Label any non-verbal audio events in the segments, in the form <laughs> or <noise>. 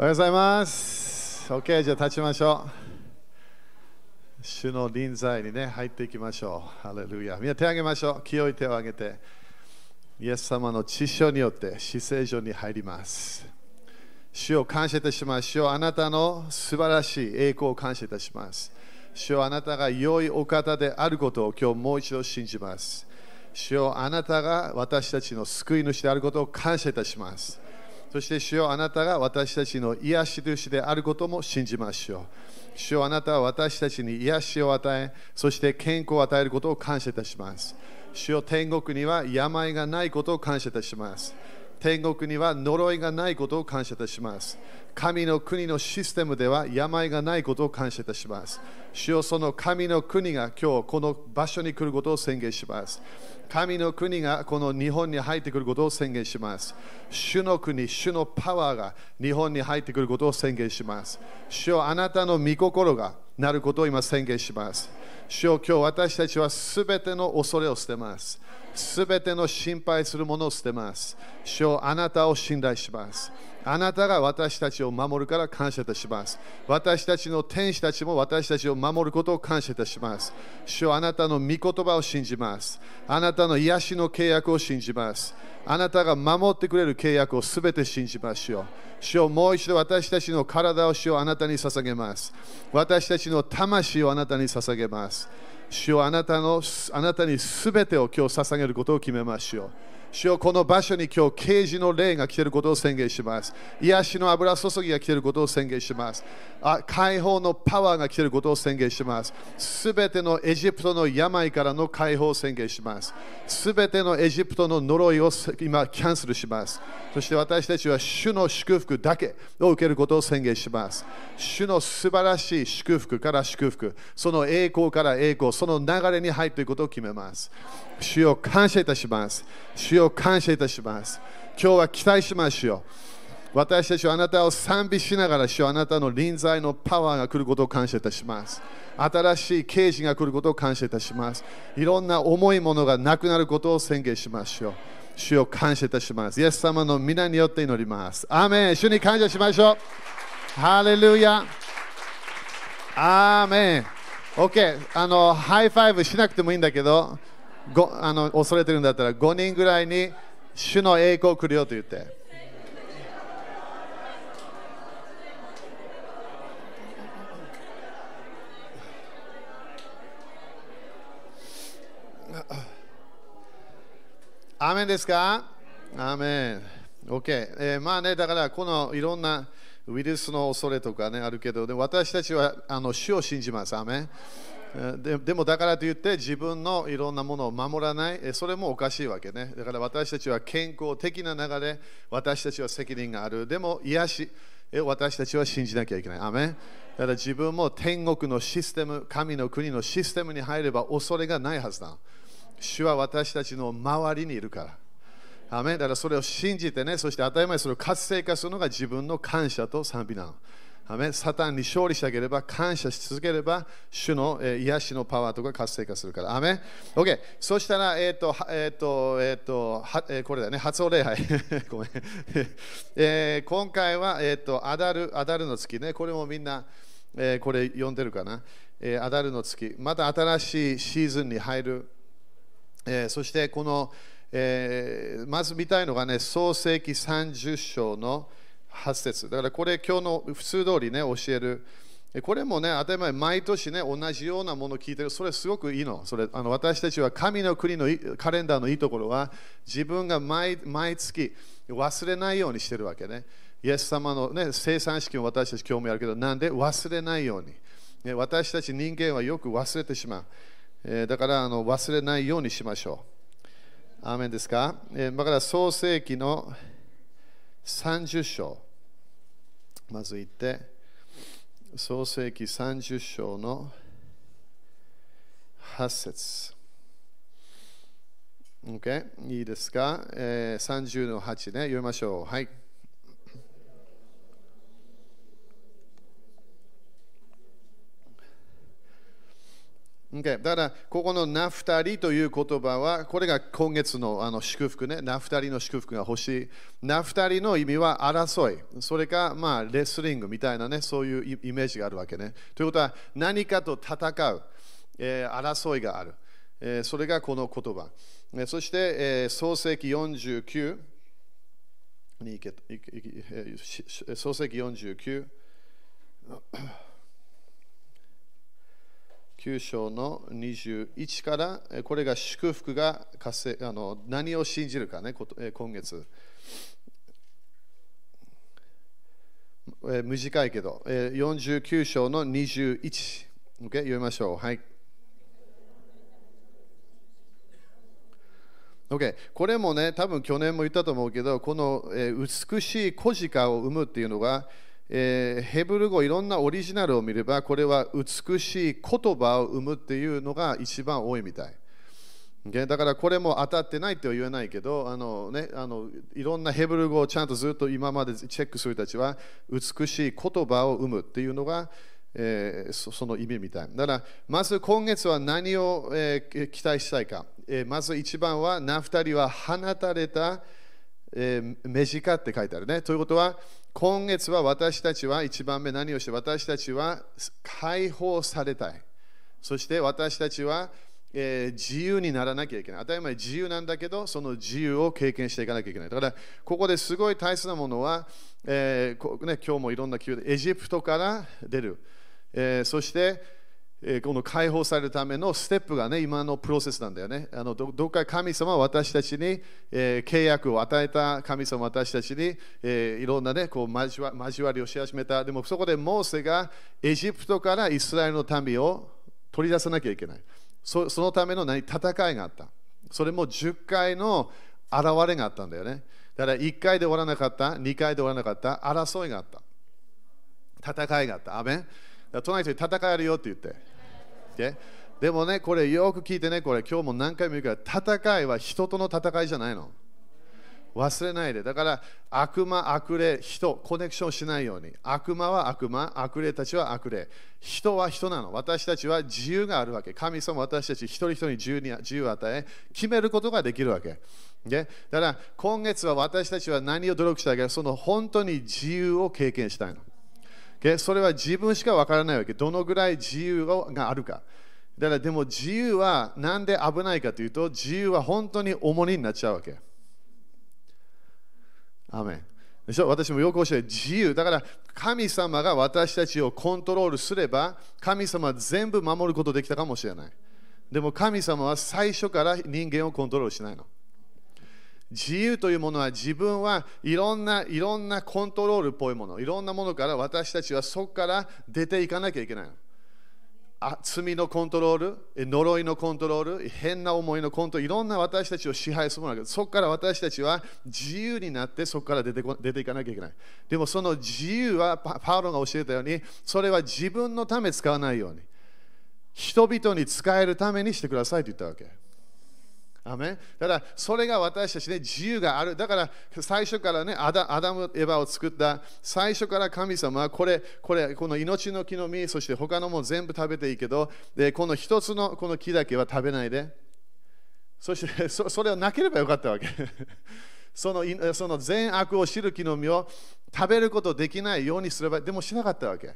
おはようございます。OK、じゃあ立ちましょう。主の臨在にね、入っていきましょう。ハレルヤ。みんな手を挙げましょう。清い手を挙げて、イエス様の知性によって死聖所に入ります。主を感謝いたします。主をあなたの素晴らしい栄光を感謝いたします。主をあなたが良いお方であることを今日もう一度信じます。主よあなたが私たちの救い主であることを感謝いたします。そして主よあなたが私たちの癒し主であることも信じましょう。主よあなたは私たちに癒しを与え、そして健康を与えることを感謝いたします。主よ天国には病がないことを感謝いたします。天国には呪いがないことを感謝いたします。神の国のシステムでは病がないことを感謝いたします。主よその神の国が今日この場所に来ることを宣言します。神の国がこの日本に入ってくることを宣言します。主の国、主のパワーが日本に入ってくることを宣言します。主よあなたの御心がなることを今宣言します。主よ今日私たちはすべての恐れを捨てます。すべての心配するものを捨てます。主よあなたを信頼します。あなたが私たちを守るから感謝いたします。私たちの天使たちも私たちを守ることを感謝いたします。主よあなたの御言葉を信じます。あなたの癒しの契約を信じます。あなたが守ってくれる契約をすべて信じましょう。主よもう一度私たちの体を主をあなたに捧げます。私たちの魂をあなたに捧げます。主よあなたのあなたにすべてを今日捧げることを決めましょう。主よこの場所に今日啓示の霊が来ていることを宣言します。癒しの油注ぎが来ていることを宣言します。あ解放のパワーが来ていることを宣言します。すべてのエジプトの病からの解放を宣言します。すべてのエジプトの呪いを今キャンセルします。そして私たちは主の祝福だけを受けることを宣言します。主の素晴らしい祝福から祝福、その栄光から栄光、その流れに入っていくことを決めます。主を感謝いたします。主を感謝いたします。今日は期待しましょう。私たちはあなたを賛美しながら、主はあなたの臨在のパワーが来ることを感謝いたします。新しい啓示が来ることを感謝いたします。いろんな重いものがなくなることを宣言しましょう。主を感謝いたします。イエス様の御名によって祈ります。アーメン主に感謝しましょう。ハレルヤ。アーメン OK。あの、 high five しなくてもいいんだけど、ごあの恐れてるんだったら5人ぐらいに主の栄光来るよと言って。アーメンですか？アーメン。OK、えーまあね、だからこのいろんなウイルスの恐れとかね、あるけど、で私たちはあの主を信じます。アメ。ででもだからといって自分のいろんなものを守らない、それもおかしいわけね。だから私たちは健康的な流れ、私たちは責任がある。でも癒し、私たちは信じなきゃいけない。アメだから自分も天国のシステム、神の国のシステムに入れば恐れがないはずだ。主は私たちの周りにいるから。アメだからそれを信じてね、そして当たり前それを活性化するのが自分の感謝と賛美なの。アメサタンに勝利してあげれば、感謝し続ければ、主の、えー、癒しのパワーとか活性化するから。アメ ?OK。そしたら、えっ、ー、と、えっ、ー、と、えっ、と、はえ、これだね、初お礼拝。<laughs> ごめん。<laughs> え、今回は、えっ、と、アダル、アダルの月ね、これもみんな、え、これ読んでるかな。え、アダルの月。また新しいシーズンに入る。え、そして、この、えー、まず見たいのがね、創世紀30章の8節だからこれ今日の普通通りね、教える。これもね、当たり前、毎年ね、同じようなものを聞いてる。それすごくいいの。それあの私たちは神の国のカレンダーのいいところは、自分が毎毎月忘れないようにしてるわけね。イエス様の、ね、生産式も私たち興味あるけど、なんで？忘れないように。ね、私たち人間はよく忘れてしまう。えー、だからあの忘れないようにしましょう。アーメンですか、えー、だから創世紀の30章。まず言って、創世紀30章の8節。OK? いいですか、えー、?30 の8ね、読みましょう。はい。Okay、だから、ここのナフタリという言葉は、これが今月のあの祝福ね、ナフタリの祝福が欲しい。ナフタリの意味は争い、それか、まあ、レスリングみたいなね、そういうイメージがあるわけね。ということは、何かと戦う、えー、争いがある、えー。それがこの言葉。えー、そして、えー、創世紀49に行け、創世紀49。9章の21から、これが祝福があの何を信じるかね、今月。短いけど、49章の21。Okay? 読みましょう。はい。Okay、これもね、多分去年も言ったと思うけど、この、え美しい小鹿を生むっていうのが、えー、ヘブル語いろんなオリジナルを見ればこれは美しい言葉を生むっていうのが一番多いみたい。だからこれも当たってないっては言えないけどあの、ね、あのいろんなヘブル語をちゃんとずっと今までチェックする人たちは美しい言葉を生むっていうのが、えー、その意味みたい。だからまず今月は何を、えー、期待したいか、えー、まず一番はナフタリは放たれた、えー、目近って書いてあるね。ということは今月は私たちは一番目何をして私たちは解放されたい。そして私たちは、えー、自由にならなきゃいけない。当たり前自由なんだけど、その自由を経験していかなきゃいけない。だから、ここですごい大切なものは、えーね、今日もいろんな宮でエジプトから出る。えー、そして、この解放されるためのステップがね、今のプロセスなんだよね。あのどどっか神様は私たちに、えー、契約を与えた神様は私たちに、えー、いろんなね、こう交わ交わりをし始めた。でもそこでモーセがエジプトからイスラエルの民を取り出さなきゃいけない。そそのための何？戦いがあった。それも10回の現れがあったんだよね。だから1回で終わらなかった、2回で終わらなかった、争いがあった。戦いがあった。アメン隣人に戦えるよって言って。Okay? でもね、これよく聞いてね、これ今日も何回も言うから、戦いは人との戦いじゃないの。忘れないで。だから、悪魔、悪霊、人、コネクションしないように。悪魔は悪魔、悪霊たちは悪霊。人は人なの。私たちは自由があるわけ。神様私たち一人一人に自由に自由を与え、決めることができるわけ。でだから、今月は私たちは何を努力したいか、その本当に自由を経験したいの。それは自分しかわからないわけ。どのぐらい自由があるか。だからでも自由はなんで危ないかというと、自由は本当に重荷になっちゃうわけ。アメでしょ？私もよく教えて自由。だから神様が私たちをコントロールすれば、神様は全部守ることできたかもしれない。でも神様は最初から人間をコントロールしないの。自由というものは自分はいろんないろんなコントロールっぽいもの、いろんなものから私たちはそこから出ていかなきゃいけない。あ罪のコントロール、呪いのコントロール、変な思いのコントロール、いろんな私たちを支配するものだけど、そこから私たちは自由になってそこから出てこ出ていかなきゃいけない。でもその自由はパウロが教えたように、それは自分のため使わないように、人々に使えるためにしてくださいと言ったわけ。アメだからそれが私たちね自由がある。だから最初からねアダアダム・エヴァを作った最初から神様はこれ、これ、この命の木の実、そして他のも全部食べていいけど、でこの一つのこの木だけは食べないで。そして <laughs> そそれをなければよかったわけ。<laughs> そのその善悪を知る木の実を食べることできないようにすれば、でもしなかったわけ。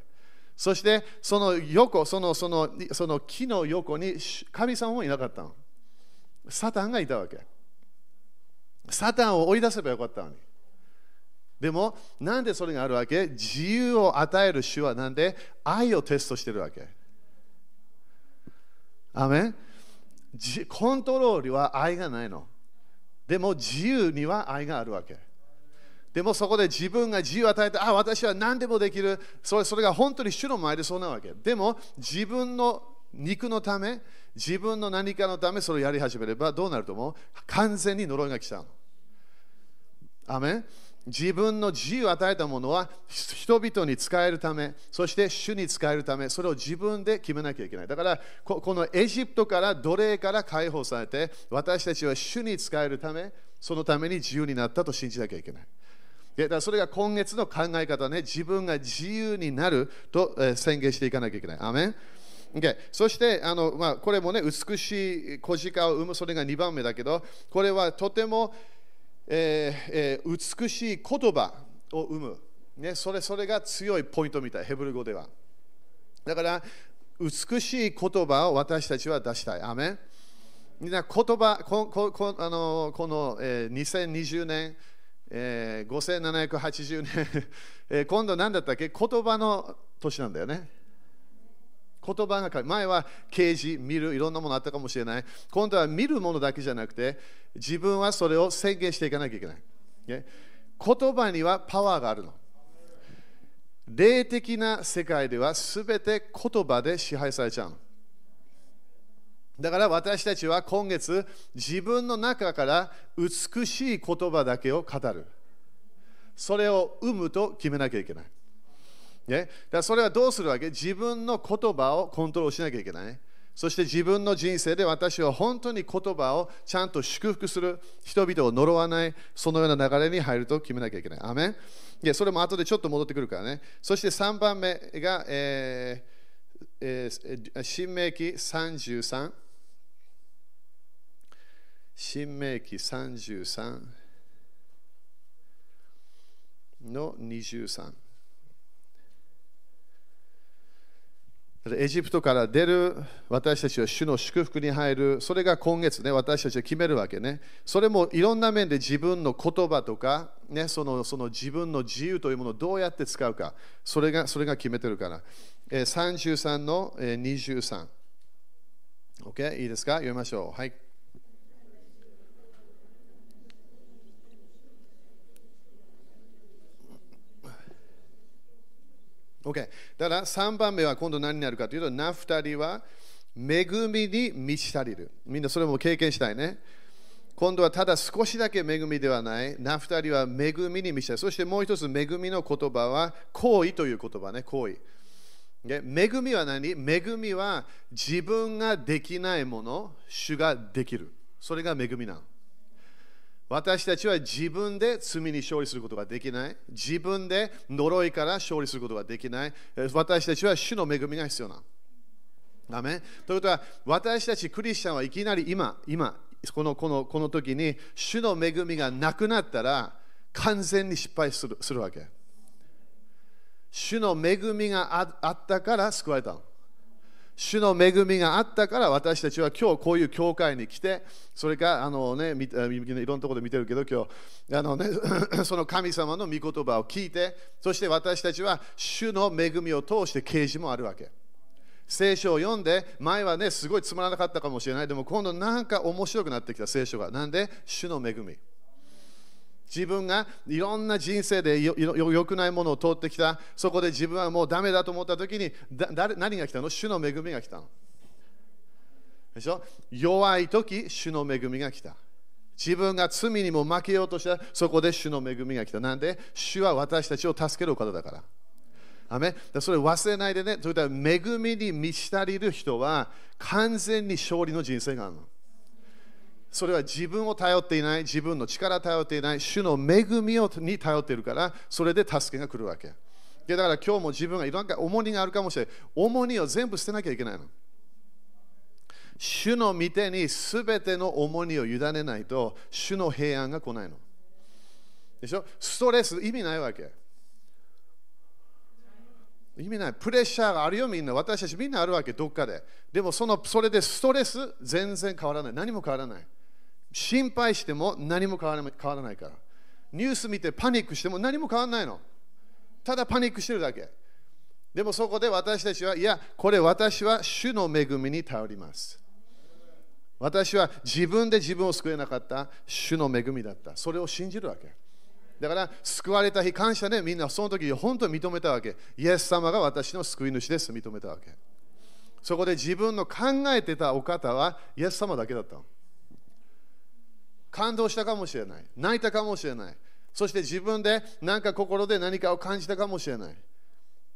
そしてその横、そのそのその木の横に神様もいなかったの。サタンがいたわけ。サタンを追い出せばよかったのに。でも、なんでそれがあるわけ？自由を与える主はなんで？愛をテストしてるわけ。アメン？コントロールは愛がないの。でも自由には愛があるわけ。でもそこで自分が自由を与えて、あ、私は何でもできる。それそれが本当に主の前でそうなわけ。でも自分の肉のため、自分の何かのためそれをやり始めればどうなると思う？完全に呪いが来ちゃうの。アメン自分の自由を与えたものは人々に使えるため、そして主に使えるため、それを自分で決めなきゃいけない。だからこのエジプトから奴隷から解放されて、私たちは主に使えるため、そのために自由になったと信じなきゃいけない。だからそれが今月の考え方ね、自分が自由になると宣言していかなきゃいけない。アメン Okay、そしてあの、まあ、これもね、美しい小鹿を生む、それが2番目だけど、これはとても、えーえー、美しい言葉を生む、ねそれ。それが強いポイントみたい、ヘブル語では。だから、美しい言葉を私たちは出したい。アメンみんな言葉、こここあのこの、えー、2020年、えー、5780年、えー、今度何だったっけ？言葉の年なんだよね。言葉が前は刑事、見る、いろんなものあったかもしれない。今度は見るものだけじゃなくて、自分はそれを宣言していかなきゃいけない。言葉にはパワーがあるの。霊的な世界では全て言葉で支配されちゃうの。だから私たちは今月自分の中から美しい言葉だけを語る。それを生むと決めなきゃいけない。ね、だそれはどうするわけ？自分の言葉をコントロールしなきゃいけない。そして自分の人生で私は本当に言葉をちゃんと祝福する、人々を呪わない、そのような流れに入ると決めなきゃいけない。アメンいやそれも後でちょっと戻ってくるからね。そして3番目が、えーえー、新明記33。新明記33の23。エジプトから出る私たちは主の祝福に入る、それが今月ね、私たちは決めるわけね。それもいろんな面で自分の言葉とか、ね、そのその自分の自由というものをどうやって使うか、それがそれが決めてるから。え33の23。OK? いいですか？読みましょう。はい。OK。だから3番目は今度何になるかというと、ナフタリは恵みに満ち足りる。みんなそれも経験したいね。今度はただ少しだけ恵みではない。ナフタリは恵みに満ち足りる。そしてもう一つ恵みの言葉は行為という言葉ね。行為。恵みは何？恵みは自分ができないもの、主ができる。それが恵みなの。私たちは自分で罪に勝利することができない。自分で呪いから勝利することができない。私たちは主の恵みが必要な。ダメということは、私たちクリスチャンはいきなり今、今、このこのこの時に主の恵みがなくなったら完全に失敗するするわけ。主の恵みがああったから救われたの。主の恵みがあったから私たちは今日こういう教会に来て、それかあの、ね、いろんなところで見てるけど、今日あの、ね、<laughs> その神様の御言葉を聞いて、そして私たちは主の恵みを通して啓示もあるわけ。聖書を読んで、前はね、すごいつまらなかったかもしれない。でも今度なんか面白くなってきた聖書が。なんで？主の恵み。自分がいろんな人生でよくないものを通ってきた、そこで自分はもうダメだと思ったときに誰、何が来たの？主の恵みが来たの。でしょ？弱いとき、主の恵みが来た。自分が罪にも負けようとしたそこで主の恵みが来た。なんで、主は私たちを助ける方だから。アメそれ忘れないでね、といたら恵みに満ち足りる人は完全に勝利の人生があるの。それは自分を頼っていない、自分の力を頼っていない、主の恵みをに頼っているから、それで助けが来るわけ。だから今日も自分がいろんな重荷があるかもしれない。重荷を全部捨てなきゃいけないの。主の御手に全ての重荷を委ねないと、主の平安が来ないの。でしょ？ストレス意味ないわけ。意味ない。プレッシャーがあるよ、みんな。私たちみんなあるわけ、どっかで。でもその、それでストレス全然変わらない。何も変わらない。心配しても何も変わらないから。ニュース見てパニックしても何も変わらないの。ただパニックしてるだけ。でもそこで私たちは、いや、これ私は主の恵みに頼ります。私は自分で自分を救えなかった主の恵みだった。それを信じるわけ。だから救われた日感謝でみんなその時本当に認めたわけ。イエス様が私の救い主です認めたわけ。そこで自分の考えてたお方はイエス様だけだったの。感動したかもしれない。泣いたかもしれない。そして自分で何か心で何かを感じたかもしれない。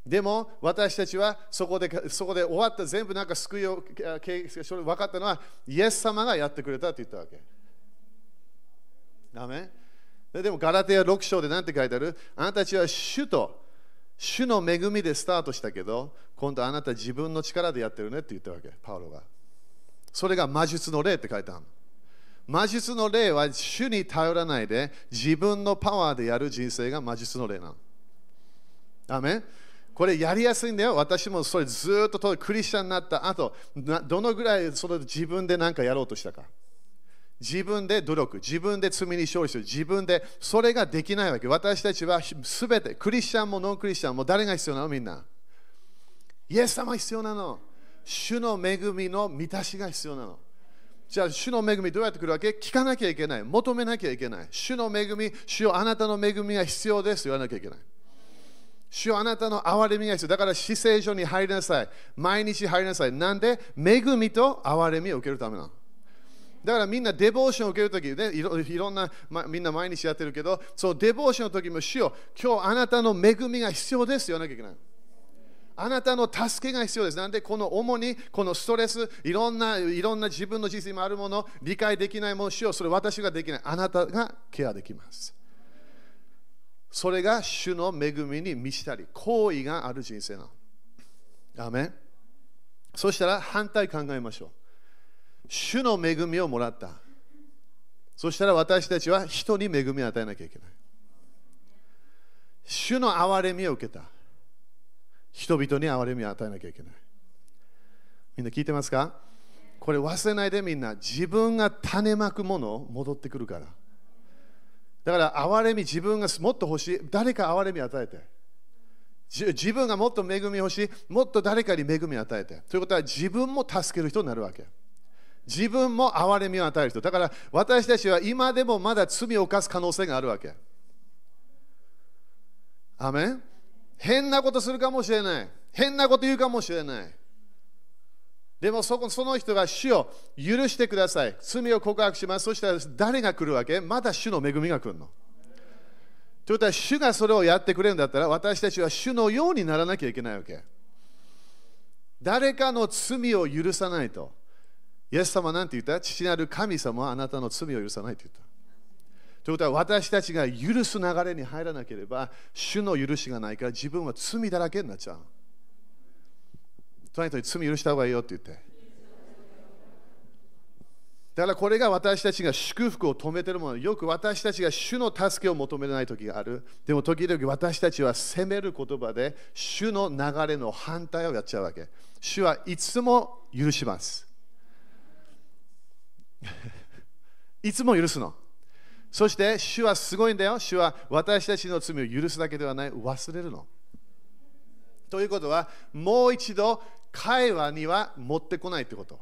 でも私たちはそこでそこで終わった全部なんか救いを分かったのはイエス様がやってくれたと言ったわけ。ダメ？でもガラテヤ6章で何て書いてある？あなたたちは主と主の恵みでスタートしたけど、今度あなた自分の力でやってるねって言ったわけ、パウロが。それが魔術の霊って書いてある。魔術の霊は主に頼らないで自分のパワーでやる人生が魔術の霊なの。アメこれやりやすいんだよ。私もそれずっとクリスチャンになった後、どのぐらいそれ自分で何かやろうとしたか。自分で努力、自分で罪に勝利する、自分でそれができないわけ。私たちはすべて、クリスチャンもノンクリスチャンも誰が必要なの？みんな。イエス様必要なの。主の恵みの満たしが必要なの。じゃあ、主の恵みどうやって来るわけ？聞かなきゃいけない。求めなきゃいけない。主の恵み、主よあなたの恵みが必要です言わなきゃいけない。主よあなたの憐れみが必要。だから、死聖所に入りなさい。毎日入りなさい。なんで？恵みと憐れみを受けるためなの。だからみんなデボーションを受けるとき、ね、いろんな、ま、みんな毎日やってるけど、そうデボーションの時も主よ、今日あなたの恵みが必要です言わなきゃいけない。あなたの助けが必要です。なんで、この主にこのストレス、いろんないろんな自分の人生にあるもの、理解できないもの、主よう、それ私ができない。あなたがケアできます。それが主の恵みに満ちたり、行為がある人生なの。アメそしたら反対考えましょう。主の恵みをもらった。そしたら私たちは人に恵みを与えなきゃいけない。主の憐れみを受けた。人々に憐れみを与えなきゃいけない。みんな聞いてますか？これ忘れないでみんな自分が種まくもの戻ってくるから。だから憐れみ自分がもっと欲しい。誰か憐れみを与えて。自分がもっと恵み欲しい。もっと誰かに恵みを与えて。ということは自分も助ける人になるわけ。自分も憐れみを与える人。だから私たちは今でもまだ罪を犯す可能性があるわけ。アメン？変なことするかもしれない。変なこと言うかもしれない。でもそこその人が主を許してください。罪を告白します。そしたら誰が来るわけ？また主の恵みが来るの。ということは主がそれをやってくれるんだったら私たちは主のようにならなきゃいけないわけ。誰かの罪を許さないと。イエス様は何て言った？父なる神様はあなたの罪を許さないと言った。ということは私たちが許す流れに入らなければ主の許しがないから自分は罪だらけになっちゃう。隣人に罪許した方がいいよって言って。だからこれが私たちが祝福を止めてるもの。よく私たちが主の助けを求めない時がある。でも時々私たちは責める言葉で主の流れの反対をやっちゃうわけ。主はいつも許します。<laughs> いつも許すの。そして主はすごいんだよ。主は私たちの罪を許すだけではない、忘れるの。ということは、もう一度会話には持ってこないってこと。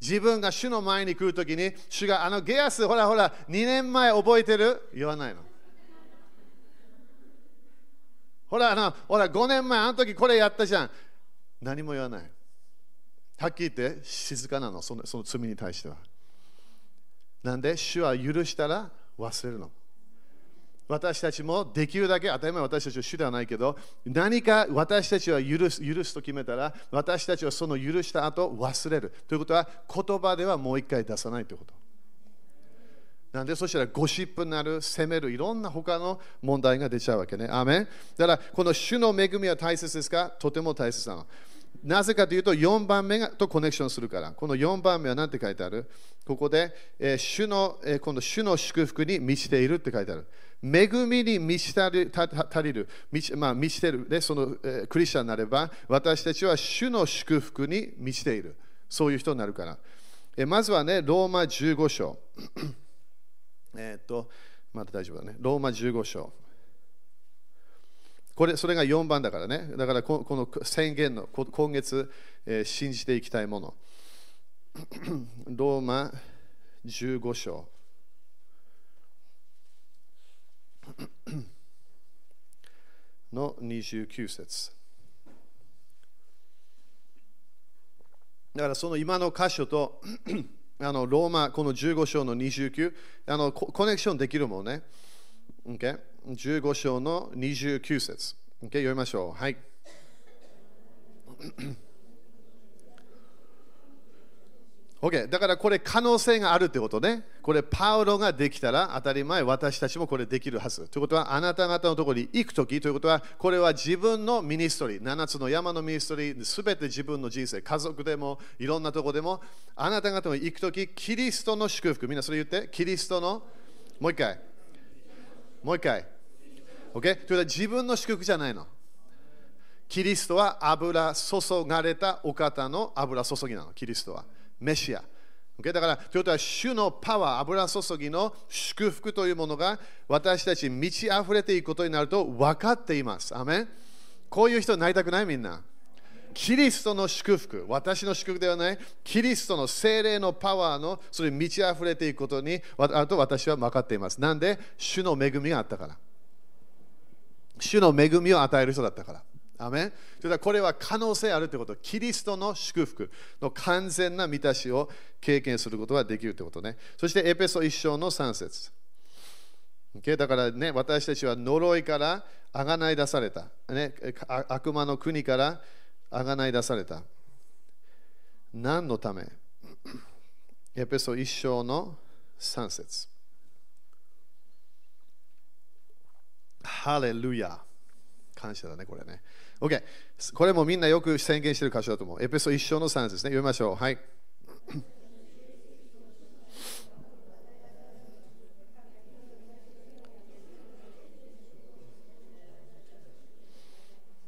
自分が主の前に来るときに、主があのゲアス、ほらほら、2年前覚えてる？言わないの。ほらあの、ほら、5年前、あの時これやったじゃん。何も言わない。はっきり言って静かなの、そのその罪に対しては。なんで、主は許したら忘れるの。私たちもできるだけ、当たり前私たちは主ではないけど、何か私たちは許す許すと決めたら、私たちはその許した後忘れる。ということは、言葉ではもう一回出さないということ。なんでそしたらゴシップになる、責める、いろんな他の問題が出ちゃうわけね。アメだから、この主の恵みは大切ですか？とても大切なの。なぜかというと4番目とコネクションするから。この4番目は何て書いてある？ここで、えー、主の、えー、この主の祝福に満ちているって書いてある。恵みに満ち足りる、満ち,、まあ、満ちてる、ね、その、えー、クリスチャンになれば、私たちは主の祝福に満ちている。そういう人になるから。えー、まずはね、ローマ15章。<coughs> えっと、まだ大丈夫だね。ローマ15章。これそれが4番だからね。だからこの宣言の今月、えー、信じていきたいもの。<clears throat> ローマ15章。<clears throat> の29節だからその今の箇所と <clears throat> あのローマこの15章の29あのコネクションできるもんね。Okay? 15章の29節。Okay? 読みましょう。はい。<coughs> OK、だからこれ可能性があるってことね。これパウロができたら当たり前、私たちもこれできるはず。ということは、あなた方のところに行くときということは、これは自分の ministry、7つの山の ministry、すべて自分の人生、家族でも、いろんなところでも、あなた方も行くとき、キリストの祝福、みんなそれ言って、キリストの、もう一回、もう一回。OK? ということは自分の祝福じゃないの。キリストは油注がれたお方の油注ぎなの、キリストは。メシア。Okay? だから、ということは、主のパワー、油注ぎの祝福というものが私たち満ち溢れていくことになると分かっています。アメンこういう人になりたくない？みんな。キリストの祝福、私の祝福ではない、キリストの精霊のパワーのそれに満ち溢れていくことにあと私は分かっています。なんで、主の恵みがあったから。主の恵みを与える人だったから。アメンそれはこれは可能性あるということ。キリストの祝福の完全な満たしを経験することができるということね。そしてエペソ一章の3節だからね、私たちは呪いからあがない出された。ね、悪魔の国からあがない出された。何のため？エペソ一章の3節ハレルヤ感謝だね、これね。OK。これもみんなよく宣言してる箇所だと思う。エペソ一章の3節ね。読みましょう。はい。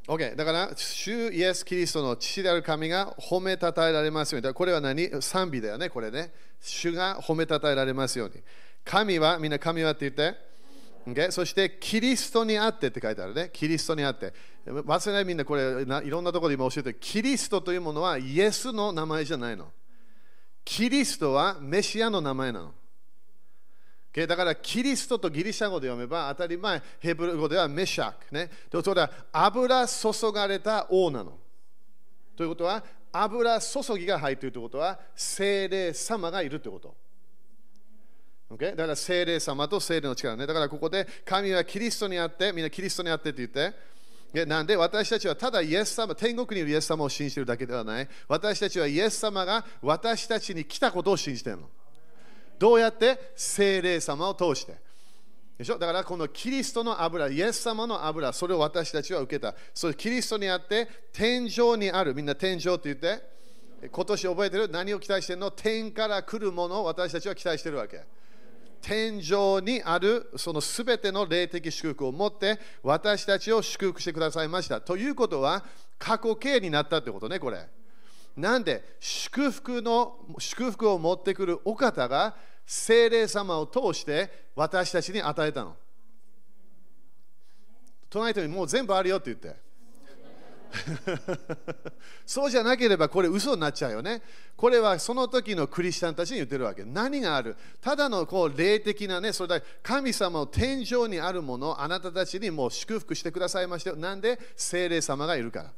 OK。だから、主イエス・キリストの父である神が褒めたたえられますように。だこれは何？賛美だよね、これね。主が褒めたたえられますように。神は、みんな神はって言って。Okay? そしてキリストにあってって書いてあるね。キリストにあって。忘れないみんなこれいろんなところで今教えてるキリストというものはイエスの名前じゃないの。キリストはメシアの名前なの。O だからキリストとギリシャ語で読めば当たり前、ヘブル語ではメシャク。ね、とそれは油注がれた王なの。ということは油注ぎが入っているということは精霊様がいるということ。Okay? だから聖霊様と聖霊の力ね。だからここで神はキリストにあって、みんなキリストにあってって言って。なんで私たちはただイエス様、天国にいるイエス様を信じているだけではない。私たちはイエス様が私たちに来たことを信じているの。どうやって聖霊様を通して。でしょ？だからこのキリストの油、イエス様の油、それを私たちは受けた。それキリストにあって天井にある。みんな天井って言って。今年覚えてる？何を期待してるの？天から来るものを私たちは期待してるわけ。天井にあるそのすべての霊的祝福を持って私たちを祝福してくださいました。ということは過去形になったってことね、これ。なんで祝福の祝福を持ってくるお方が精霊様を通して私たちに与えたの。隣人にもう全部あるよって言って。<laughs> そうじゃなければこれ嘘になっちゃうよね。これはその時のクリスチャンたちに言ってるわけ。何がある？ただのこう霊的なね、それだ神様を天井にあるものあなたたちにもう祝福してくださいましたよ。なんで？精霊様がいるから。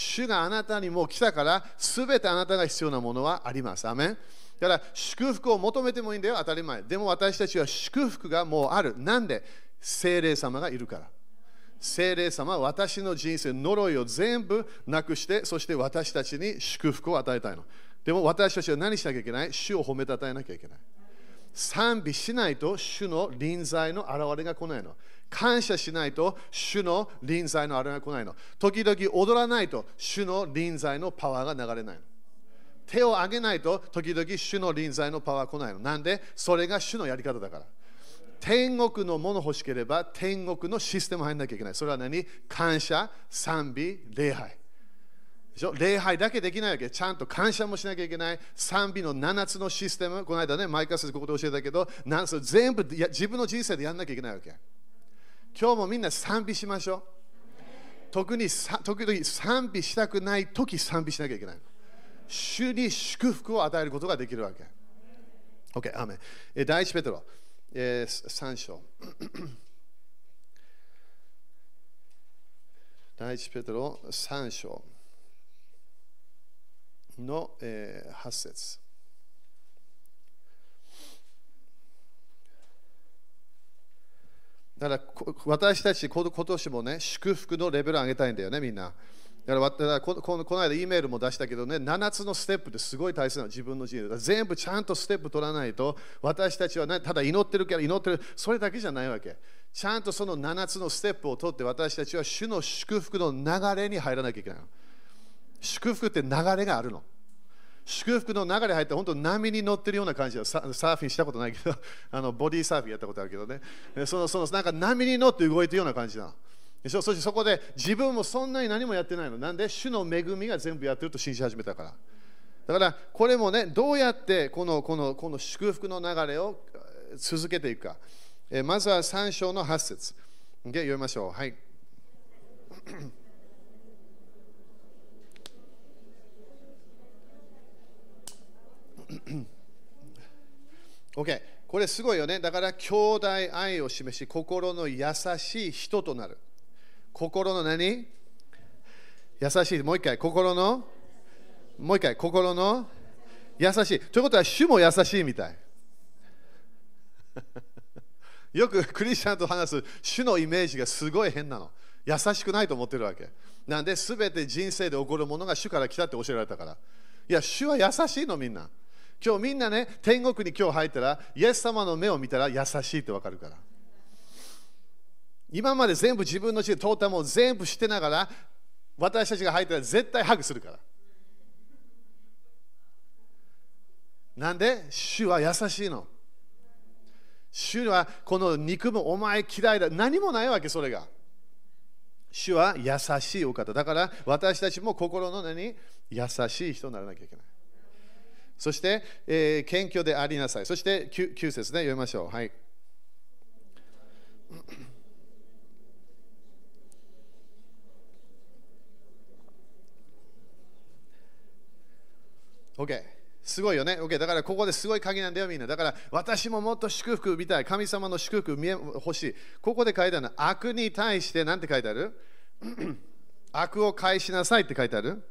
主があなたにも来たから、すべてあなたが必要なものはあります。アメンだから祝福を求めてもいいんだよ、当たり前。でも私たちは祝福がもうある。なんで？精霊様がいるから。聖霊様は私の人生、呪いを全部なくして、そして私たちに祝福を与えたいの。でも私たちは何しなきゃいけない？主を褒めたたえなきゃいけない。賛美しないと主の臨在の現れが来ないの。感謝しないと主の臨在の現れが来ないの。時々踊らないと主の臨在のパワーが流れないの。手を挙げないと時々主の臨在のパワーが来ないの。なんで？それが主のやり方だから。天国のもの欲しければ天国のシステム入んなきゃいけない。それは何？感謝、賛美、礼拝。礼拝だけできないわけ。ちゃんと感謝もしなきゃいけない。賛美の7つのシステム。この間ね、マイカスここで教えたけど、全部自分の人生でやんなきゃいけないわけ。今日もみんな賛美しましょう。特に時々賛美したくない時賛美しなきゃいけない。主に祝福を与えることができるわけ。OK、アメ第一ペトロ。えー、3章。<coughs> 第一ペトロ3章の、えー、8節だから私たち今年もね祝福のレベル上げたいんだよねみんなだからここのこの間 E メールも出したけどね、7つのステップってすごい大切なの、自分の人生全部ちゃんとステップ取らないと、私たちは、ね、ただ祈ってるから祈ってる、それだけじゃないわけ。ちゃんとその7つのステップを取って、私たちは主の祝福の流れに入らなきゃいけないの。祝福って流れがあるの。祝福の流れ入って本当波に乗ってるような感じ。だサーフィンしたことないけど <laughs> あのボディーサーフィンやったことあるけどね。そのそのなんか波に乗って動いてるような感じなの。そしてそこで自分もそんなに何もやってないの。なんで主の恵みが全部やってると信じ始めたから。だからこれもねどうやってこのこのこの祝福の流れを続けていくか。えまずは3章の8節、okay? 読みましょう。はい。<clears throat> OK、これすごいよね。だから兄弟愛を示し、心の優しい人となる。心の何？優しい。もう一回、心の？もう一回、心の？優しい。ということは、主も優しいみたい。<laughs> よくクリスチャンと話す主のイメージがすごい変なの。優しくないと思ってるわけ。なんで、すべて人生で起こるものが主から来たって教えられたから。いや、主は優しいの、みんな。今日みんなね、天国に今日入ったら、イエス様の目を見たら優しいってわかるから。今まで全部自分の血で通ったもの全部してながら、私たちが入ったら絶対ハグするから。なんで？主は優しいの。主はこの肉もお前嫌いだ。何もないわけ、それが。主は優しいお方。だから私たちも心の何？優しい人にならなきゃいけない。そして、えー、謙虚でありなさい。そして 9, 9節ね、読みましょう。はい。OK。すごいよね。OK。だからここですごい鍵なんだよ、みんな。だから私ももっと祝福見たい。神様の祝福見欲しい。ここで書いてあるのは悪に対して何て書いてある？<coughs> 悪を返しなさいって書いてある？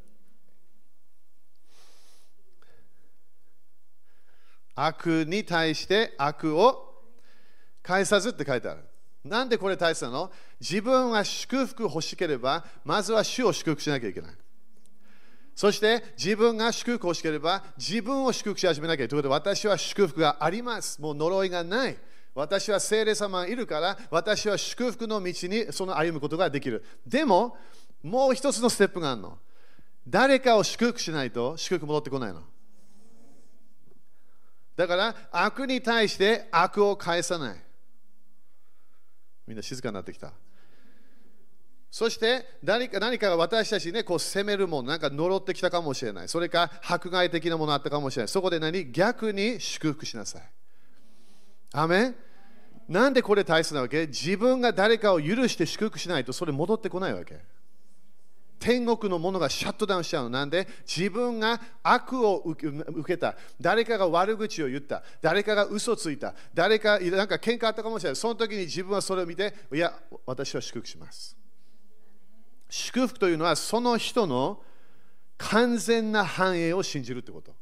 悪に対して悪を返さずって書いてある。なんでこれ大切なの？自分が祝福欲しければ、まずは主を祝福しなきゃいけない。そして自分が祝福欲しければ、自分を祝福し始めなきゃいけない。ということで、私は祝福があります。もう呪いがない。私は聖霊様がいるから、私は祝福の道にその歩むことができる。でも、もう一つのステップがあるの。誰かを祝福しないと祝福戻ってこないの。だから悪に対して悪を返さない。みんな静かになってきた。そして何か何かが私たちね、こう責めるもの、なんか呪ってきたかもしれない。それか迫害的なものあったかもしれない。そこで何？逆に祝福しなさい。アメなんでこれ大切なわけ？自分が誰かを許して祝福しないとそれ戻ってこないわけ。天国のものがシャットダウンしちゃうの。なんで？自分が悪を受けた。誰かが悪口を言った。誰かが嘘ついた。誰かなんか喧嘩あったかもしれない。その時に自分はそれを見て、いや、私は祝福します。祝福というのはその人の完全な繁栄を信じるってこと。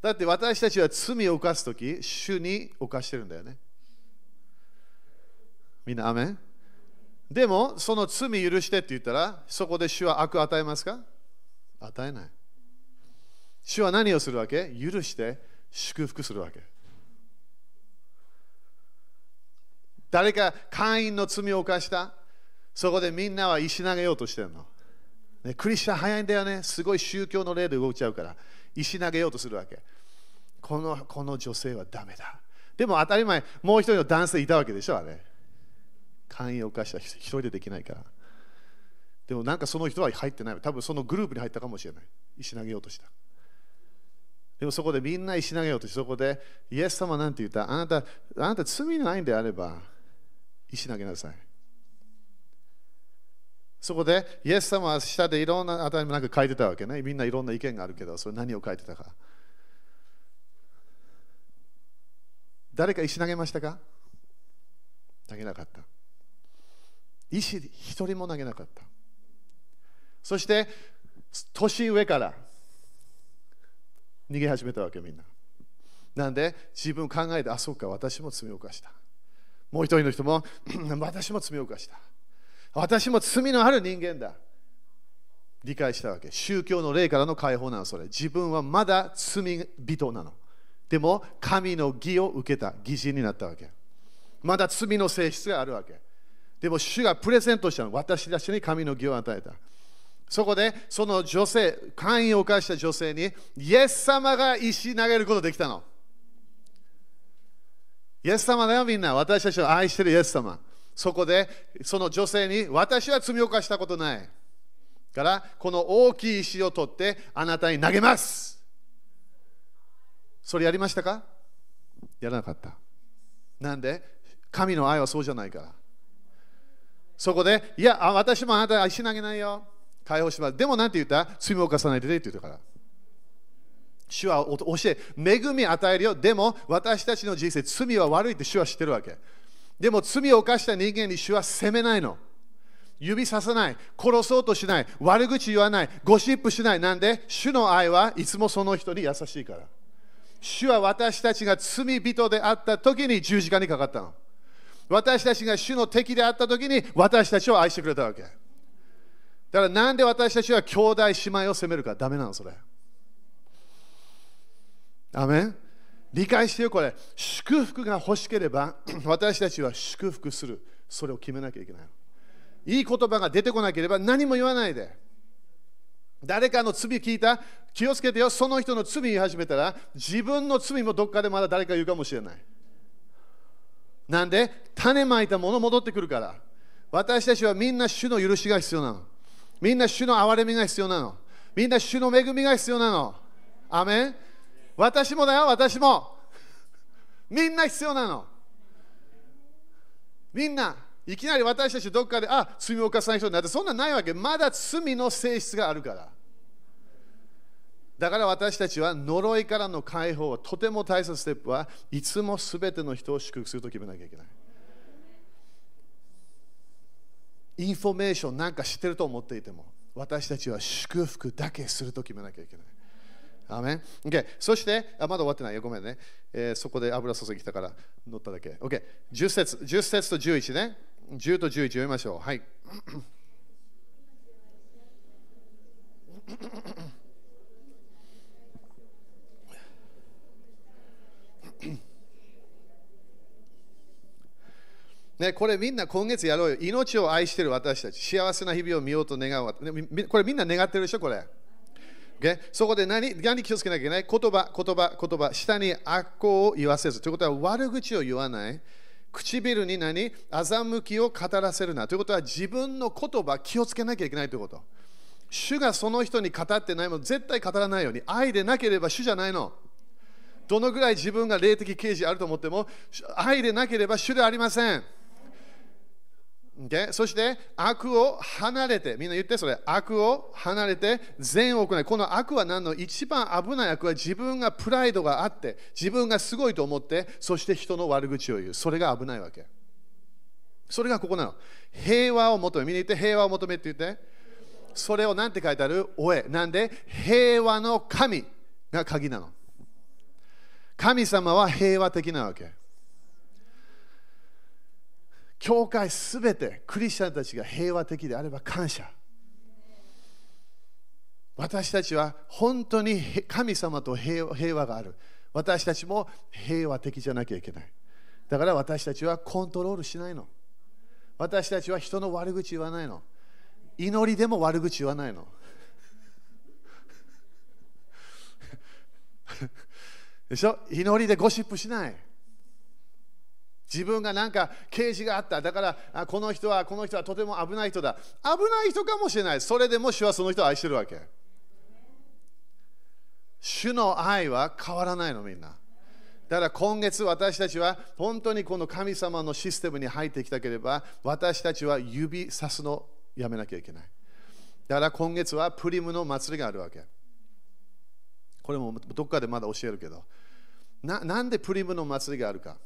だって私たちは罪を犯すとき、主に犯してるんだよね。みんな、アメン？でも、その罪許してって言ったら、そこで主は悪を与えますか？与えない。主は何をするわけ？許して祝福するわけ。誰か会員の罪を犯した？そこでみんなは石投げようとしてるの。ね、クリスチャン早いんだよね。すごい宗教の例で動いちゃうから。石投げようとするわけ。このこの女性はダメだ。でも当たり前、もう一人の男性いたわけでしょ、あれ。会員を犯した人一人でできないから。でもなんかその人は入ってない。多分そのグループに入ったかもしれない。石投げようとした。でもそこでみんな石投げようとして、そこでイエス様なんて言ったあなた、あなた罪ないんであれば石投げなさい。そこでイエス様は下でいろんなあたりもなんか書いてたわけね。みんないろんな意見があるけど、それ何を書いてたか。誰か石投げましたか？投げなかった。石一人も投げなかった。そして、年上から逃げ始めたわけ、みんな。なんで、自分考えて、あ、そうか、私も罪を犯した。もう一人の人も <clears throat> 私も罪を犯した。私も罪のある人間だ。理解したわけ。宗教の霊からの解放なのそれ。自分はまだ罪人なの。でも神の義を受けた。義人になったわけ。まだ罪の性質があるわけ。でも主がプレゼントしたの私たちに神の義を与えた。そこでその女性会員を犯した女性にイエス様が石投げることできたの。イエス様だよみんな。私たちを愛してるイエス様。そこでその女性に私は罪を犯したことない。からこの大きい石を取ってあなたに投げます。それやりましたか？やらなかった。なんで？神の愛はそうじゃないから。そこでいや私もあなた石投げないよ。解放します。でもなんて言った？罪を犯さないでねって言ったから。主は教え恵み与えるよ。でも私たちの人生罪は悪いって主は知ってるわけ。でも罪を犯した人間に主は責めないの。指ささない、殺そうとしない、悪口言わない、ゴシップしない。なんで、主の愛はいつもその人に優しいから。主は私たちが罪人であった時に十字架にかかったの。私たちが主の敵であった時に私たちを愛してくれたわけ。だからなんで私たちは兄弟姉妹を責めるかダメなのそれ。アメン理解してよこれ。祝福が欲しければ <clears throat> 私たちは祝福する。それを決めなきゃいけない。いい言葉が出てこなければ何も言わないで。誰かの罪聞いた？気をつけてよ。その人の罪言い始めたら自分の罪もどっかでまだ誰か言うかもしれない。なんで種まいたもの戻ってくるから。私たちはみんな主の許しが必要なの。みんな主の憐れみが必要なの。みんな主の恵みが必要なの。アメン私もだよ、私も。みんな必要なの。みんな。いきなり私たちどっかで、あ、罪を犯さない人になって、そんなんないわけ。まだ罪の性質があるから。だから私たちは呪いからの解放はとても大切なステップはいつもすべての人を祝福すると決めなきゃいけない。インフォメーションなんか知ってると思っていても私たちは祝福だけすると決めなきゃいけない。アメン okay、そしてあ、まだ終わってないよ、ごめんね。えー、そこで油注ぎきたから乗っただけ。OK、10節 ,10 節と11ね。10と11読みましょう。はい。<coughs> ね、これみんな今月やろうよ。命を愛している私たち。幸せな日々を見ようと願う。これみんな願ってるでしょ、これ。Okay? そこで何何気をつけなきゃいけない？言葉、言葉、言葉。下に悪行を言わせず。ということは悪口を言わない。唇に何？欺きを語らせるな。ということは自分の言葉気をつけなきゃいけないということ。主がその人に語ってないもの絶対語らないように。愛でなければ主じゃないの。どのぐらい自分が霊的刑事あると思っても、愛でなければ主でありません。でそして悪を離れて、みんな言ってそれ、悪を離れて善を行い。この悪は何の一番危ない悪は自分がプライドがあって、自分がすごいと思って、そして人の悪口を言う。それが危ないわけ。それがここなの。平和を求め、みんな言って平和を求めって言って。それを何て書いてある？おえ。なんで？平和の神が鍵なの。神様は平和的なわけ。教会すべてクリスチャンたちが平和的であれば感謝。私たちは本当に神様と平和がある。私たちも平和的じゃなきゃいけない。だから私たちはコントロールしないの。私たちは人の悪口言わないの。祈りでも悪口言わないの。でしょ？祈りでゴシップしない。自分がなんか刑事があった。だからこの人はこの人はとても危ない人だ。危ない人かもしれない。それでも主はその人を愛してるわけ。主の愛は変わらないのみんな。だから今月私たちは本当にこの神様のシステムに入ってきたければ私たちは指さすのやめなきゃいけない。だから今月はプリムの祭りがあるわけ。これもどっかでまだ教えるけど。ななんでプリムの祭りがあるか。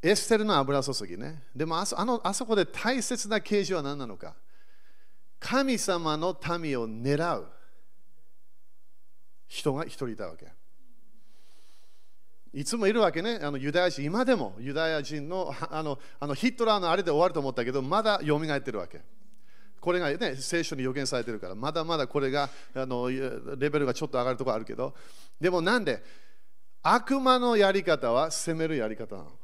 エステルの油注ぎね。でもあそあのあそこで大切な啓示は何なのか。神様の民を狙う人が一人いたわけ。いつもいるわけね、あのユダヤ人、今でもユダヤ人のあのあのヒットラーのあれで終わると思ったけど、まだ蘇ってるわけ。これがね、聖書に予言されてるから、まだまだこれがあのレベルがちょっと上がるところあるけど、でもなんで、悪魔のやり方は攻めるやり方なの。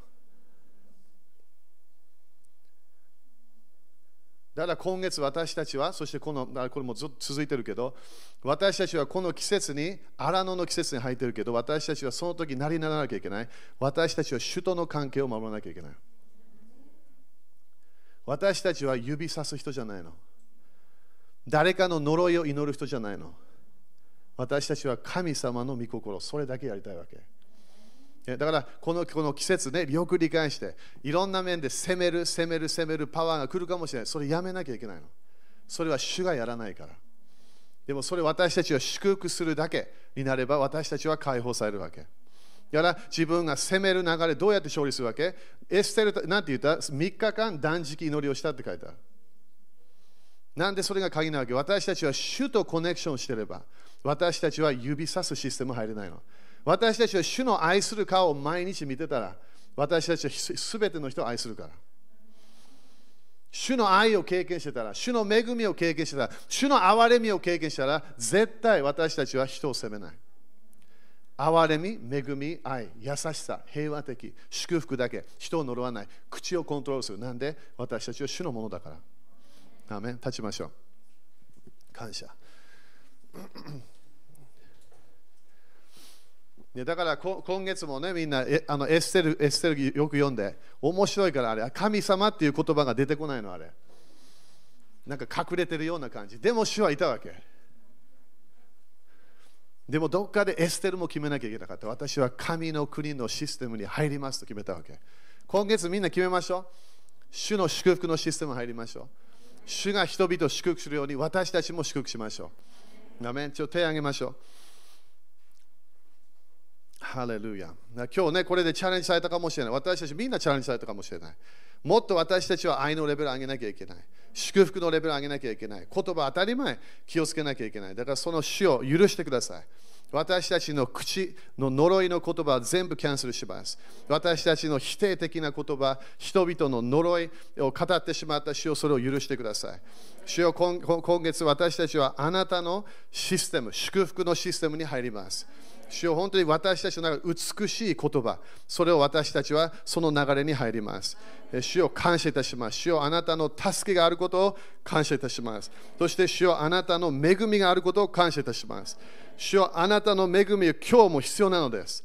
だから今月私たちは、そしてこのこれもずっと続いてるけど、私たちはこの季節に、荒野の季節に入ってるけど、私たちはその時なりならなきゃいけない。私たちは首都の関係を守らなきゃいけない。私たちは指さす人じゃないの。誰かの呪いを祈る人じゃないの。私たちは神様の御心、それだけやりたいわけ。だからこのこの季節ね、よく理解して、いろんな面で攻める、攻める、攻めるパワーが来るかもしれない。それやめなきゃいけないの。それは主がやらないから。でもそれ私たちは祝福するだけになれば私たちは解放されるわけ。だから自分が攻める流れどうやって勝利するわけ？エステル、なんて言った ?3 日間断食祈りをしたって書いてある。なんでそれが鍵なわけ？私たちは主とコネクションしてれば私たちは指さすシステム入れないの。私たちは主の愛する顔を毎日見てたら、私たちはすべての人を愛するから。主の愛を経験してたら、主の恵みを経験してたら、主の憐れみを経験したら、絶対私たちは人を責めない。憐れみ、恵み、愛、優しさ、平和的、祝福だけ、人を呪わない、口をコントロールする。なんで？私たちは主のものだから。アメ立ちましょう。感謝。ね、だから今月もね、みんなあのエステルエステルよく読んで、面白いからあれ、神様っていう言葉が出てこないの、あれ。なんか隠れてるような感じ。でも主はいたわけ。でもどっかでエステルも決めなきゃいけなかった。私は神の国のシステムに入りますと決めたわけ。今月みんな決めましょう。主の祝福のシステム入りましょう。主が人々を祝福するように私たちも祝福しましょう。なめん、ちょ手を挙げましょう。ハレルヤ。今日ね、これでチャレンジされたかもしれない。私たちみんなチャレンジされたかもしれない。もっと私たちは愛のレベル上げなきゃいけない。祝福のレベル上げなきゃいけない。言葉当たり前、気をつけなきゃいけない。だからその死を許してください。私たちの口の呪いの言葉は全部キャンセルします。私たちの否定的な言葉、人々の呪いを語ってしまった主をそれを許してください。主よ今月私たちはあなたのシステム、祝福のシステムに入ります。主よ本当に私たちの中美しい言葉、それを私たちはその流れに入ります。主を感謝いたします。主よあなたの助けがあることを感謝いたします。そして主よあなたの恵みがあることを感謝いたします。主よあなたの恵みを今日も必要なのです。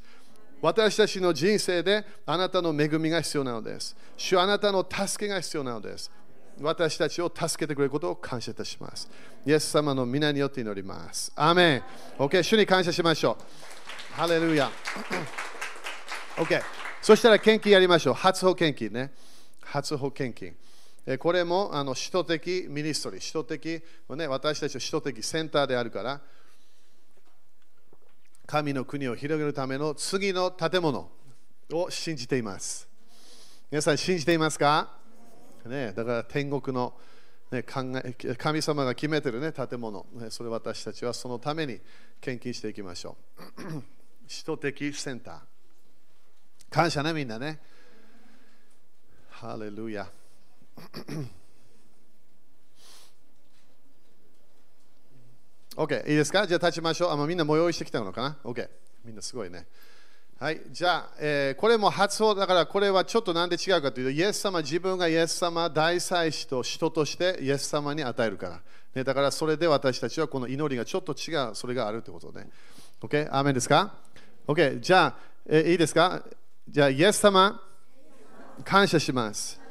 私たちの人生であなたの恵みが必要なのです。主よあなたの助けが必要なのです。私たちを助けてくれることを感謝いたします。イエス様の皆によって祈ります。アーメン。OK、主に感謝しましょう。ハレルヤ。OK。そしたら献金やりましょう。初保献金ね。初保献金。これもあの使徒的ミニストリー、使徒的、ね、私たちは使徒的センターであるから、神の国を広げるための次の建物を信じています。皆さん信じていますか、ね、だから天国の、ね、考え神様が決めてる、ね、建物、ね、それ私たちはそのために献金していきましょう。使徒的センター。感謝ね、みんなね。ハレルヤ。<coughs> OK、いいですか？じゃあ立ちましょう。あみんなも用意してきたのかな ?OK、みんなすごいね。はい、じゃあ、えー、これも発音だから、これはちょっとなんで違うかというと、イエス様、自分がイエス様、大祭司と人としてイエス様に与えるから。ね、だからそれで私たちはこの祈りがちょっと違う、それがあるということね。OK、アーメンですか？OK、じゃあ、えいいですか？じゃあ、イエス様、感謝します。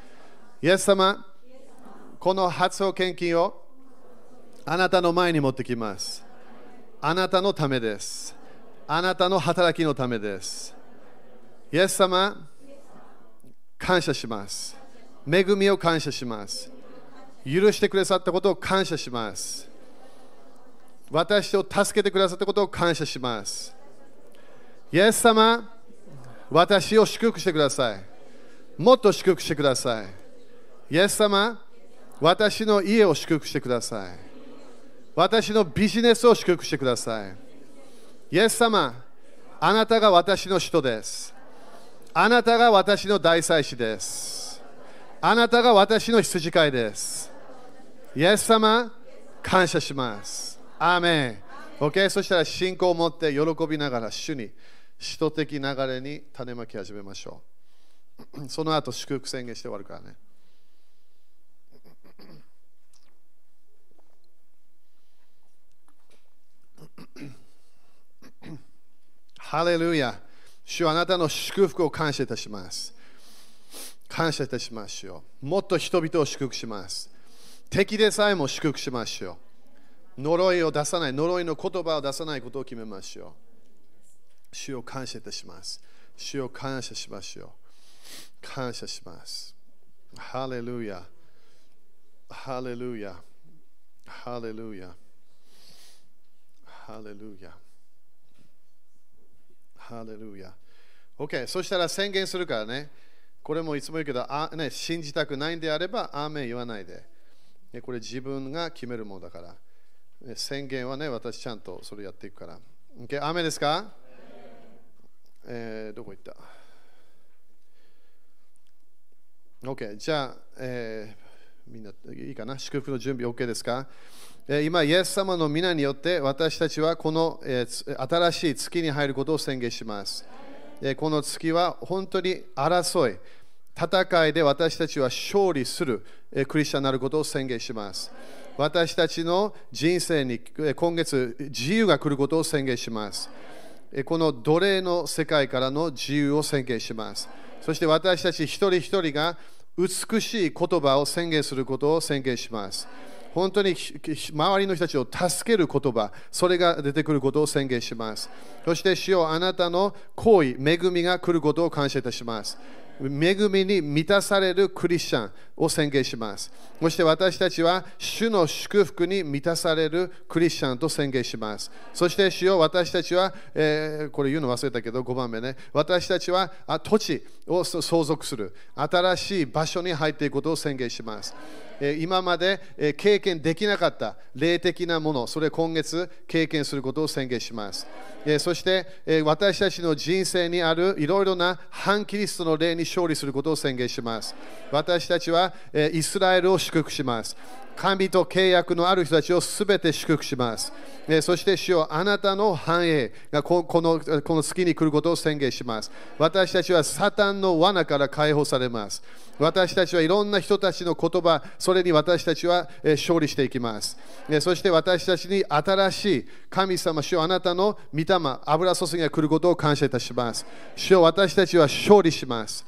イエス様、この発音献金をあなたの前に持ってきます。あなたのためです。あなたの働きのためです。イエス様、感謝します。恵みを感謝します。許してくださったことを感謝します。私を助けてくださったことを感謝します。イエス様、私を祝福してください。もっと祝福してください。イエス様、私の家を祝福してください。私のビジネスを祝福してください。イエス様、あなたが私の人です。あなたが私の大祭司です。あなたが私の羊飼いです。イエス様、感謝します。アーメン。OK? そしたら信仰を持って喜びながら主に使徒的流れに種まき始めましょう。<clears throat> その後祝福宣言して終わるからね。ハレルヤ。主はあなたの祝福を感謝いたします。感謝いたしましょう。もっと人々を祝福します。敵でさえも祝福しましょう。呪いを出さない、呪いの言葉を出さないことを決めましょう。主を感謝いたします。主を感謝しましょう。感謝します。ハレルヤ。ハレルヤ。ハレルヤ。ハレルヤ。ハレルヤ。OK、そしたら宣言するからね。これもいつも言うけど、あね、信じたくないんであれば、アーメン言わないで。ねこれ自分が決めるものだから。宣言はね、私ちゃんとそれやっていくから。OK、アーメンですか？えー、どこ行った ?OK、じゃあ、えーみんないいかな？祝福の準備 OK ですか、えー今、イエス様の皆によって私たちはこの、えー新しい月に入ることを宣言します。えーこの月は本当に争い、戦いで私たちは勝利する、えークリスチャンになることを宣言します。私たちの人生に今月自由が来ることを宣言します。この奴隷の世界からの自由を宣言します。そして私たち一人一人が美しい言葉を宣言することを宣言します。本当に周りの人たちを助ける言葉、それが出てくることを宣言します。そして主よあなたの行為、恵みが来ることを感謝いたします。恵みに満たされるクリスチャンを宣言します。そして私たちは主の祝福に満たされるクリスチャンと宣言します。そして主よ私たちは、えーこれ言うの忘れたけど5番目ね、私たちはあ土地を相続する新しい場所に入っていくことを宣言します。えー今まで、えー経験できなかった霊的なもの、それ今月経験することを宣言します。えーそして、え私たちの人生にあるいろいろな反キリストの霊に勝利することを宣言します。私たちは、えイスラエルを祝福します。神と契約のある人たちをすべて祝福します。そして主よあなたの繁栄がこのこの月に来ることを宣言します。私たちはサタンの罠から解放されます。私たちはいろんな人たちの言葉、それに私たちは勝利していきます。そして私たちに新しい神様、主よあなたの御霊、油注ぎが来ることを感謝いたします。主よ私たちは勝利します。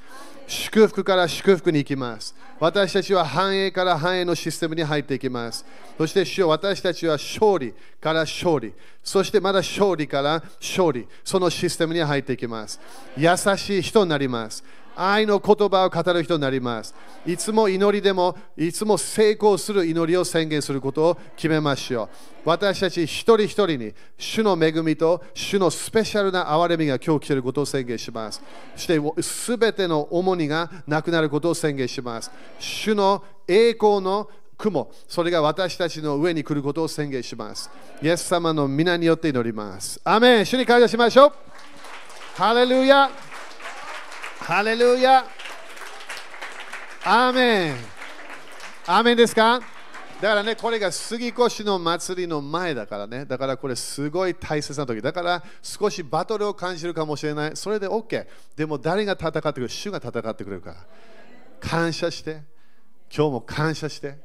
祝福から祝福に行きます。私たちは繁栄から繁栄のシステムに入っていきます。そして主よ私たちは勝利から勝利、そしてまだ勝利から勝利、そのシステムに入っていきます。優しい人になります。愛の言葉を語る人になります。いつも祈りでも、いつも成功する祈りを宣言することを決めましょう。私たち一人一人に主の恵みと主のスペシャルな憐れみが今日来ていることを宣言します。そしてすべての重荷がなくなることを宣言します。主の栄光の雲、それが私たちの上に来ることを宣言します。イエス様の皆によって祈ります。アメン主に感謝しましょう。ハレルヤハレルヤアーメンアーメンですか？だからね、これが杉越の祭りの前だからね。だからこれすごい大切な時。だから少しバトルを感じるかもしれない。それで OK。でも誰が戦ってくる？主が戦ってくれるから。感謝して。今日も感謝して。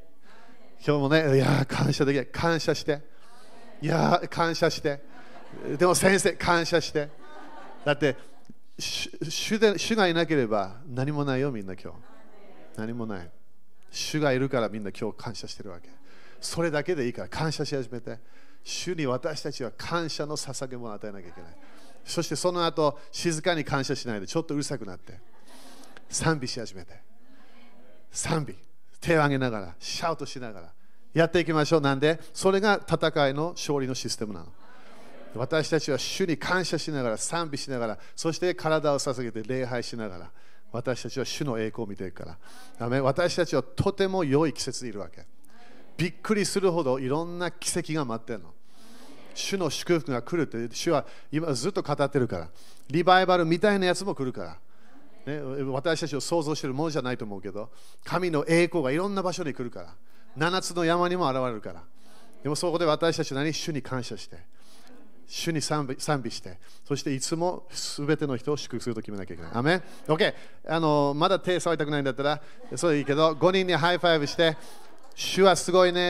今日もね、いや感謝できない。感謝して。いや感謝して。でも先生、感謝して。だって、主で主がいなければ何もないよ、みんな今日。何もない。主がいるからみんな今日感謝してるわけ。それだけでいいから感謝し始めて。主に私たちは感謝の捧げ物を与えなきゃいけない。そしてその後、静かに感謝しないで、ちょっとうるさくなって、賛美し始めて。賛美。手を挙げながら、シャウトしながら、やっていきましょう。なんで、それが戦いの勝利のシステムなの。私たちは主に感謝しながら、賛美しながら、そして体を捧げて礼拝しながら、私たちは主の栄光を見ていくから。私たちはとても良い季節にいるわけ。びっくりするほどいろんな奇跡が待ってるの。主の祝福が来るって、主は今ずっと語ってるから。リバイバルみたいなやつも来るから。ね、私たちを想像しているものじゃないと思うけど、神の栄光がいろんな場所に来るから。七つの山にも現れるから。でもそこで私たちは何？主に感謝して、主に賛美賛美して、そしていつもすべての人を祝福すると決めなきゃいけない。アメン ?OK。あの、まだ手触りたくないんだったら、それいいけど、5人に high five して、主はすごいね。